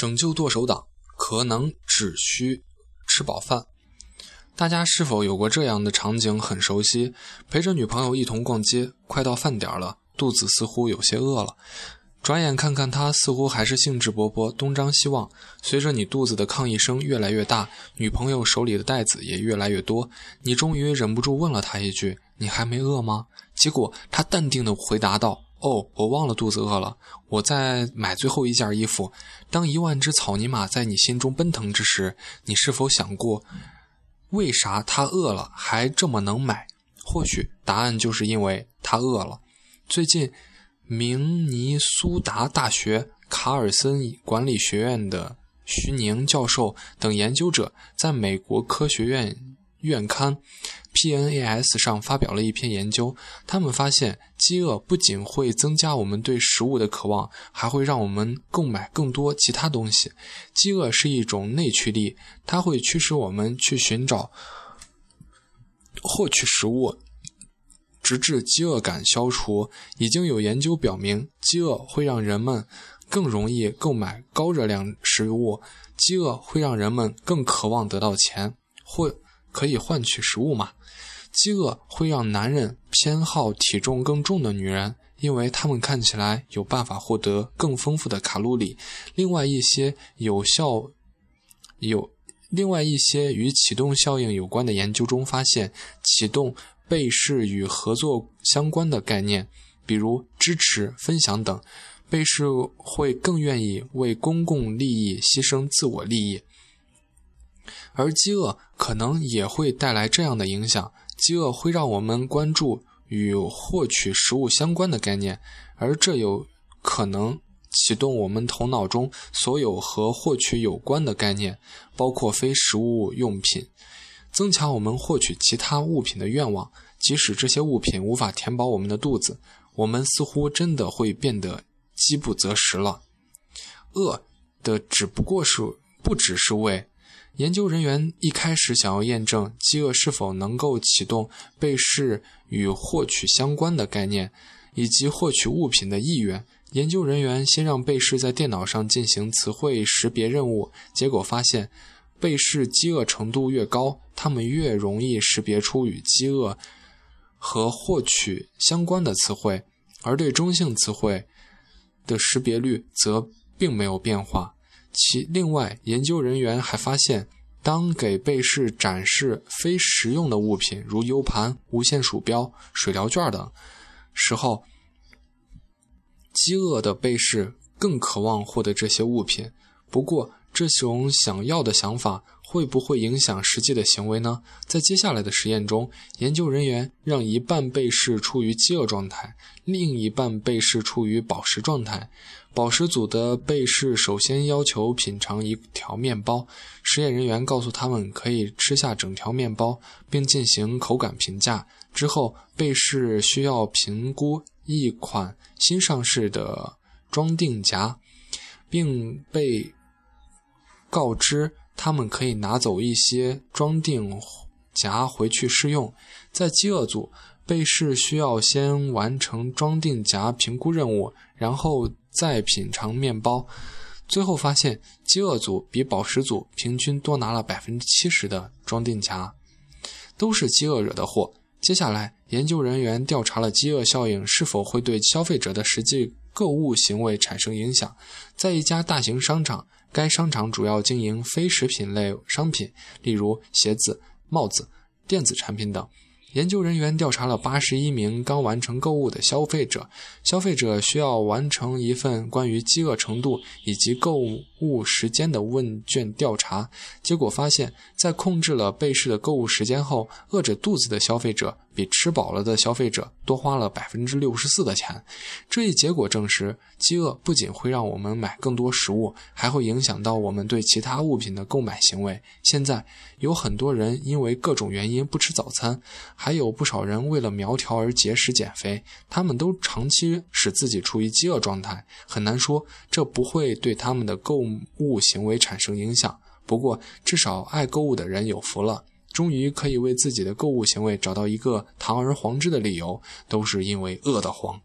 拯救剁手党可能只需吃饱饭。大家是否有过这样的场景？很熟悉，陪着女朋友一同逛街，快到饭点了，肚子似乎有些饿了。转眼看看他，似乎还是兴致勃勃，东张西望。随着你肚子的抗议声越来越大，女朋友手里的袋子也越来越多，你终于忍不住问了他一句：“你还没饿吗？”结果他淡定地回答道：“哦，我忘了肚子饿了，我在买最后一件衣服。”当一万只草泥马在你心中奔腾之时，你是否想过，为啥他饿了还这么能买？或许答案就是因为他饿了。最近。明尼苏达大学卡尔森管理学院的徐宁教授等研究者在美国科学院院刊 PNAS 上发表了一篇研究。他们发现，饥饿不仅会增加我们对食物的渴望，还会让我们购买更多其他东西。饥饿是一种内驱力，它会驱使我们去寻找、获取食物。直至饥饿感消除，已经有研究表明，饥饿会让人们更容易购买高热量食物。饥饿会让人们更渴望得到钱，或可以换取食物嘛？饥饿会让男人偏好体重更重的女人，因为他们看起来有办法获得更丰富的卡路里。另外一些有效有另外一些与启动效应有关的研究中发现，启动。被试与合作相关的概念，比如支持、分享等，被试会更愿意为公共利益牺牲自我利益。而饥饿可能也会带来这样的影响：饥饿会让我们关注与获取食物相关的概念，而这有可能启动我们头脑中所有和获取有关的概念，包括非食物用品。增强我们获取其他物品的愿望，即使这些物品无法填饱我们的肚子，我们似乎真的会变得饥不择食了。饿的只不过是不只是为。研究人员一开始想要验证饥饿是否能够启动被试与获取相关的概念，以及获取物品的意愿。研究人员先让被试在电脑上进行词汇识别任务，结果发现。被试饥饿程度越高，他们越容易识别出与饥饿和获取相关的词汇，而对中性词汇的识别率则并没有变化。其另外，研究人员还发现，当给被试展示非实用的物品，如 U 盘、无线鼠标、水疗券等时候，饥饿的被试更渴望获得这些物品。不过，这种想要的想法会不会影响实际的行为呢？在接下来的实验中，研究人员让一半被试处于饥饿状态，另一半被试处于饱食状态。饱食组的被试首先要求品尝一条面包，实验人员告诉他们可以吃下整条面包，并进行口感评价。之后，被试需要评估一款新上市的装订夹，并被。告知他们可以拿走一些装订夹回去试用。在饥饿组，被试需要先完成装订夹评估任务，然后再品尝面包。最后发现，饥饿组比饱食组平均多拿了百分之七十的装订夹。都是饥饿惹的祸。接下来，研究人员调查了饥饿效应是否会对消费者的实际购物行为产生影响。在一家大型商场。该商场主要经营非食品类商品，例如鞋子、帽子、电子产品等。研究人员调查了八十一名刚完成购物的消费者，消费者需要完成一份关于饥饿程度以及购物物时间的问卷调查。结果发现，在控制了被试的购物时间后，饿着肚子的消费者比吃饱了的消费者多花了百分之六十四的钱。这一结果证实，饥饿不仅会让我们买更多食物，还会影响到我们对其他物品的购买行为。现在有很多人因为各种原因不吃早餐。还有不少人为了苗条而节食减肥，他们都长期使自己处于饥饿状态。很难说这不会对他们的购物行为产生影响。不过，至少爱购物的人有福了，终于可以为自己的购物行为找到一个堂而皇之的理由，都是因为饿得慌。